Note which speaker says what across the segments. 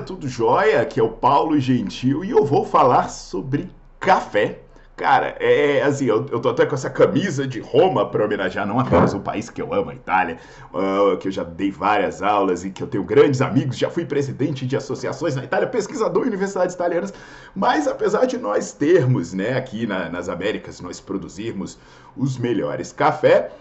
Speaker 1: Tudo jóia? Aqui é o Paulo Gentil e eu vou falar sobre café. Cara, é assim, eu, eu tô até com essa camisa de Roma para homenagear não apenas o país que eu amo, a Itália, uh, que eu já dei várias aulas e que eu tenho grandes amigos, já fui presidente de associações na Itália, pesquisador em universidades italianas, mas apesar de nós termos, né, aqui na, nas Américas, nós produzirmos os melhores café,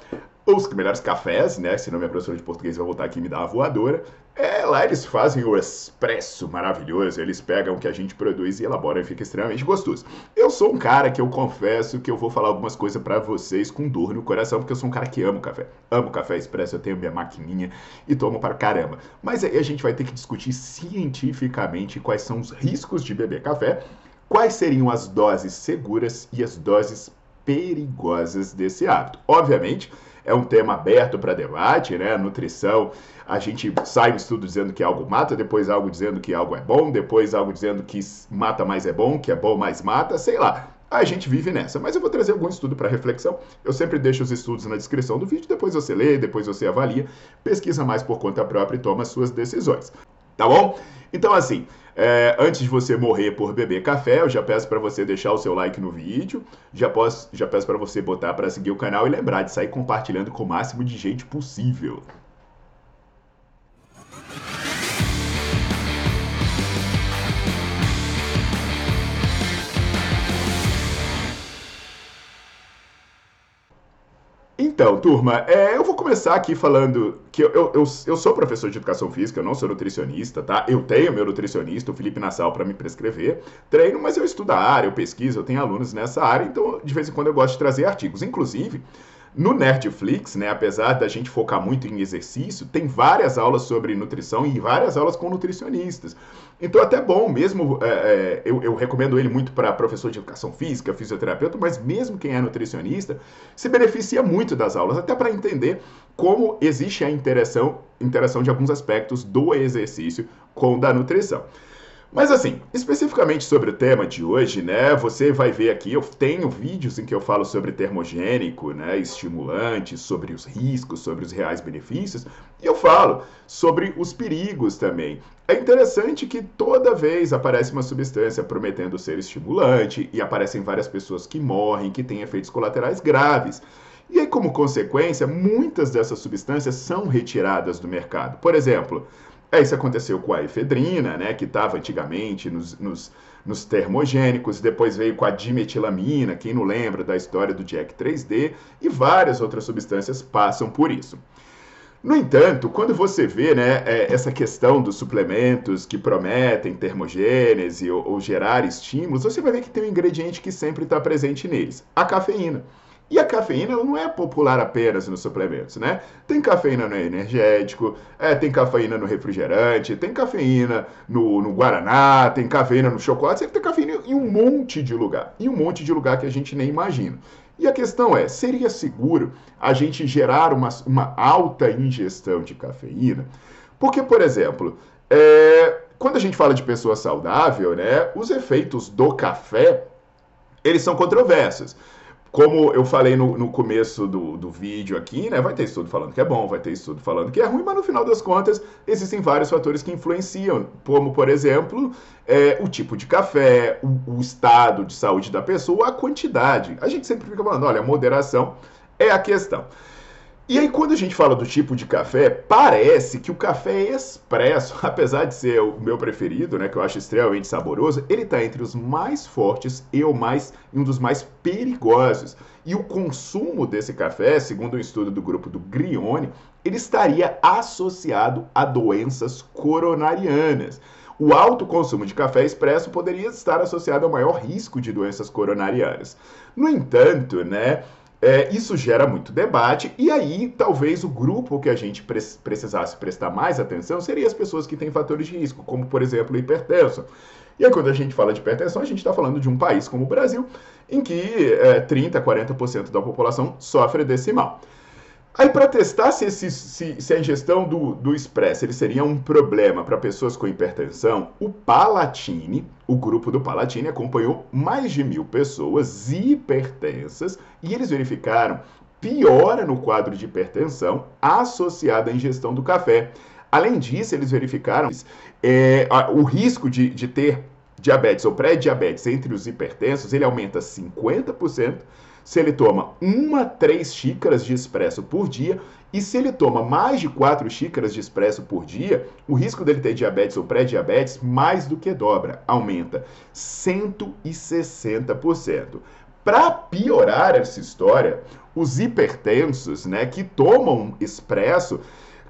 Speaker 1: os melhores cafés, né? Senão minha professora de português vai voltar aqui e me dar uma voadora. É, lá eles fazem o expresso maravilhoso, eles pegam o que a gente produz e elaboram e fica extremamente gostoso. Eu sou um cara que eu confesso que eu vou falar algumas coisas para vocês com dor no coração, porque eu sou um cara que amo café. Amo café expresso, eu tenho minha maquininha e tomo para caramba. Mas aí a gente vai ter que discutir cientificamente quais são os riscos de beber café, quais seriam as doses seguras e as doses perigosas desse hábito. Obviamente, é um tema aberto para debate, né? Nutrição, a gente sai no estudo dizendo que algo mata, depois algo dizendo que algo é bom, depois algo dizendo que mata mais é bom, que é bom mais mata, sei lá. A gente vive nessa, mas eu vou trazer algum estudo para reflexão. Eu sempre deixo os estudos na descrição do vídeo, depois você lê, depois você avalia, pesquisa mais por conta própria e toma suas decisões. Tá bom? Então, assim, é, antes de você morrer por beber café, eu já peço para você deixar o seu like no vídeo, já, posso, já peço para você botar para seguir o canal e lembrar de sair compartilhando com o máximo de gente possível. Então, turma, é, eu vou começar aqui falando que eu, eu, eu, eu, sou professor de educação física, eu não sou nutricionista, tá? Eu tenho meu nutricionista, o Felipe Nassau, para me prescrever. Treino, mas eu estudo a área, eu pesquiso, eu tenho alunos nessa área, então de vez em quando eu gosto de trazer artigos. Inclusive, no Nerdflix, né, apesar da gente focar muito em exercício, tem várias aulas sobre nutrição e várias aulas com nutricionistas. Então, até bom, mesmo, é, é, eu, eu, recomendo ele muito para professor de educação física, fisioterapeuta, mas mesmo quem é nutricionista, se beneficia muito das aulas, até para entender como existe a interação, interação de alguns aspectos do exercício com da nutrição. Mas assim, especificamente sobre o tema de hoje, né? Você vai ver aqui, eu tenho vídeos em que eu falo sobre termogênico, né? Estimulante, sobre os riscos, sobre os reais benefícios, e eu falo sobre os perigos também. É interessante que toda vez aparece uma substância prometendo ser estimulante e aparecem várias pessoas que morrem, que têm efeitos colaterais graves. E aí, como consequência, muitas dessas substâncias são retiradas do mercado. Por exemplo, é, isso aconteceu com a efedrina, né, que estava antigamente nos, nos, nos, termogênicos, depois veio com a dimetilamina, quem não lembra da história do Jack 3D, e várias outras substâncias passam por isso. No entanto, quando você vê né, é, essa questão dos suplementos que prometem termogênese ou, ou gerar estímulos, você vai ver que tem um ingrediente que sempre está presente neles, a cafeína. E a cafeína não é popular apenas nos suplementos, né? Tem cafeína no energético, é, tem cafeína no refrigerante, tem cafeína no, no Guaraná, tem cafeína no chocolate, tem cafeína em um monte de lugar. Em um monte de lugar que a gente nem imagina. E a questão é, seria seguro a gente gerar uma, uma alta ingestão de cafeína? Porque, por exemplo, é, quando a gente fala de pessoa saudável, né, os efeitos do café, eles são controversos como eu falei no, no começo do, do vídeo aqui, né? Vai ter estudo falando que é bom, vai ter estudo falando que é ruim, mas no final das contas existem vários fatores que influenciam, como por exemplo é, o tipo de café, o, o, estado de saúde da pessoa, a quantidade. A gente sempre fica falando, olha, moderação é a questão. E aí, quando a gente fala do tipo de café, parece que o café expresso, apesar de ser o meu preferido, né, que eu acho extremamente saboroso, ele está entre os mais fortes e o mais, um dos mais perigosos. E o consumo desse café, segundo um estudo do grupo do Grione, ele estaria associado a doenças coronarianas. O alto consumo de café expresso poderia estar associado ao maior risco de doenças coronarianas. No entanto, né, é, isso gera muito debate, e aí talvez o grupo que a gente pre precisasse prestar mais atenção seria as pessoas que têm fatores de risco, como por exemplo o hipertenso. E aí, quando a gente fala de hipertensão, a gente está falando de um país como o Brasil, em que é, 30%, 40% da população sofre desse mal. Aí, para testar se, esse, se, se, a ingestão do, do Express ele seria um problema para pessoas com hipertensão, o Palatine, o grupo do Palatine, acompanhou mais de mil pessoas hipertensas e eles verificaram piora no quadro de hipertensão associada à ingestão do café. Além disso, eles verificaram é, o risco de, de ter diabetes ou pré-diabetes entre os hipertensos, ele aumenta 50% se ele toma uma, três xícaras de expresso por dia, e se ele toma mais de quatro xícaras de expresso por dia, o risco dele ter diabetes ou pré-diabetes mais do que dobra, aumenta 160%. Para piorar essa história, os hipertensos, né, que tomam expresso,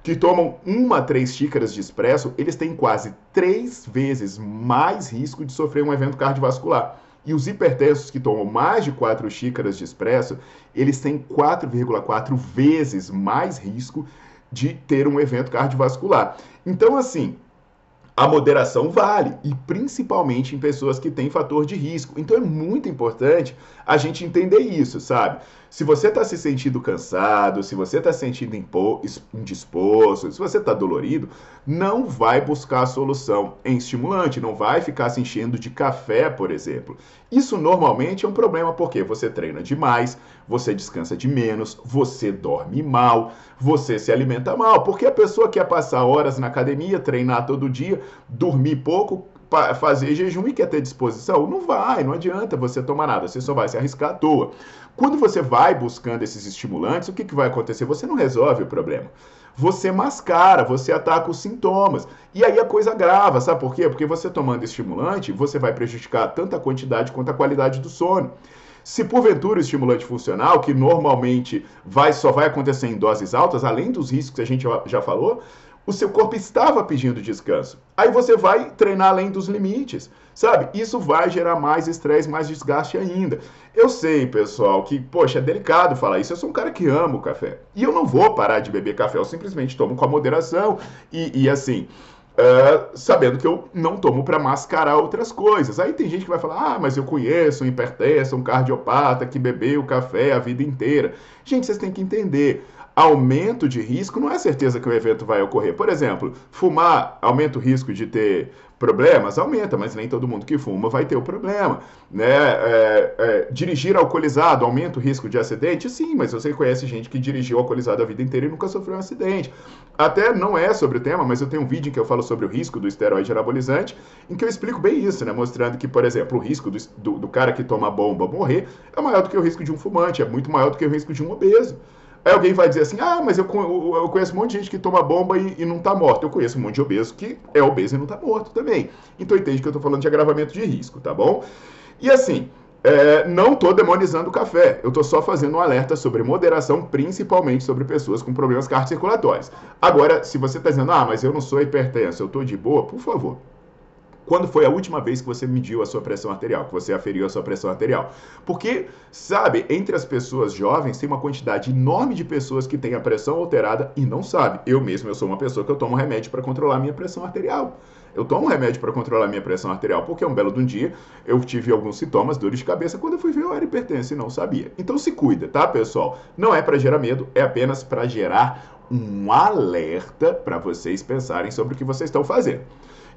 Speaker 1: que tomam uma a três xícaras de expresso, eles têm quase três vezes mais risco de sofrer um evento cardiovascular. E os hipertensos que tomam mais de 4 xícaras de expresso, eles têm 4,4 vezes mais risco de ter um evento cardiovascular. Então, assim, a moderação vale, e principalmente em pessoas que têm fator de risco. Então é muito importante a gente entender isso, sabe? Se você está se sentindo cansado, se você está se sentindo indisposto, se você está dolorido, não vai buscar a solução em estimulante, não vai ficar se enchendo de café, por exemplo. Isso normalmente é um problema porque você treina demais, você descansa de menos, você dorme mal, você se alimenta mal. Porque a pessoa quer passar horas na academia, treinar todo dia, dormir pouco, fazer jejum e quer ter disposição? Não vai, não adianta você tomar nada, você só vai se arriscar à toa. Quando você vai buscando esses estimulantes, o que, que vai acontecer? Você não resolve o problema. Você mascara, você ataca os sintomas. E aí a coisa grava, sabe por quê? Porque você tomando estimulante, você vai prejudicar tanto a quantidade quanto a qualidade do sono. Se porventura o estimulante funcional, que normalmente vai, só vai acontecer em doses altas, além dos riscos que a gente já falou, o seu corpo estava pedindo descanso. Aí você vai treinar além dos limites, sabe? Isso vai gerar mais estresse, mais desgaste ainda. Eu sei, pessoal, que, poxa, é delicado falar isso. Eu sou um cara que ama o café. E eu não vou parar de beber café, eu simplesmente tomo com a moderação. E, e assim, uh, sabendo que eu não tomo para mascarar outras coisas. Aí tem gente que vai falar: ah, mas eu conheço um hipertenso, um cardiopata que bebeu café a vida inteira. Gente, vocês têm que entender aumento de risco não é certeza que o evento vai ocorrer. Por exemplo, fumar aumenta o risco de ter problemas? Aumenta, mas nem todo mundo que fuma vai ter o problema. Né? É, é, dirigir alcoolizado aumenta o risco de acidente? Sim, mas você conhece gente que dirigiu alcoolizado a vida inteira e nunca sofreu um acidente. Até não é sobre o tema, mas eu tenho um vídeo em que eu falo sobre o risco do esteroide anabolizante, em que eu explico bem isso, né? mostrando que, por exemplo, o risco do, do, do cara que toma bomba morrer é maior do que o risco de um fumante, é muito maior do que o risco de um obeso. Aí alguém vai dizer assim: ah, mas eu, eu conheço um monte de gente que toma bomba e, e, não tá morto. Eu conheço um monte de obeso que é obeso e não tá morto também. Então entende que eu tô falando de agravamento de risco, tá bom? E assim, é, não tô demonizando o café. Eu tô só fazendo um alerta sobre moderação, principalmente sobre pessoas com problemas cardiocirculatórios. Agora, se você tá dizendo, ah, mas eu não sou hipertenso, eu tô de boa, por favor, quando foi a última vez que você mediu a sua pressão arterial, que você aferiu a sua pressão arterial? Porque, sabe, entre as pessoas jovens tem uma quantidade enorme de pessoas que têm a pressão alterada e não sabe. Eu mesmo, eu sou uma pessoa que eu tomo remédio para controlar a minha pressão arterial. Eu tomo remédio para controlar a minha pressão arterial porque um belo de um dia eu tive alguns sintomas, dores de cabeça, quando eu fui ver eu era hipertenso e não sabia. Então se cuida, tá, pessoal? Não é para gerar medo, é apenas para gerar um alerta para vocês pensarem sobre o que vocês estão fazendo.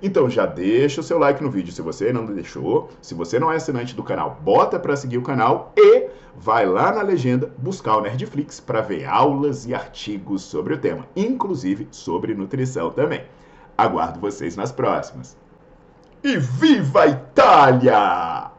Speaker 1: Então já deixa o seu like no vídeo se você não deixou. Se você não é assinante do canal, bota para seguir o canal e vai lá na legenda buscar o Nerdflix para ver aulas e artigos sobre o tema, inclusive sobre nutrição também. Aguardo vocês nas próximas. E viva a Itália!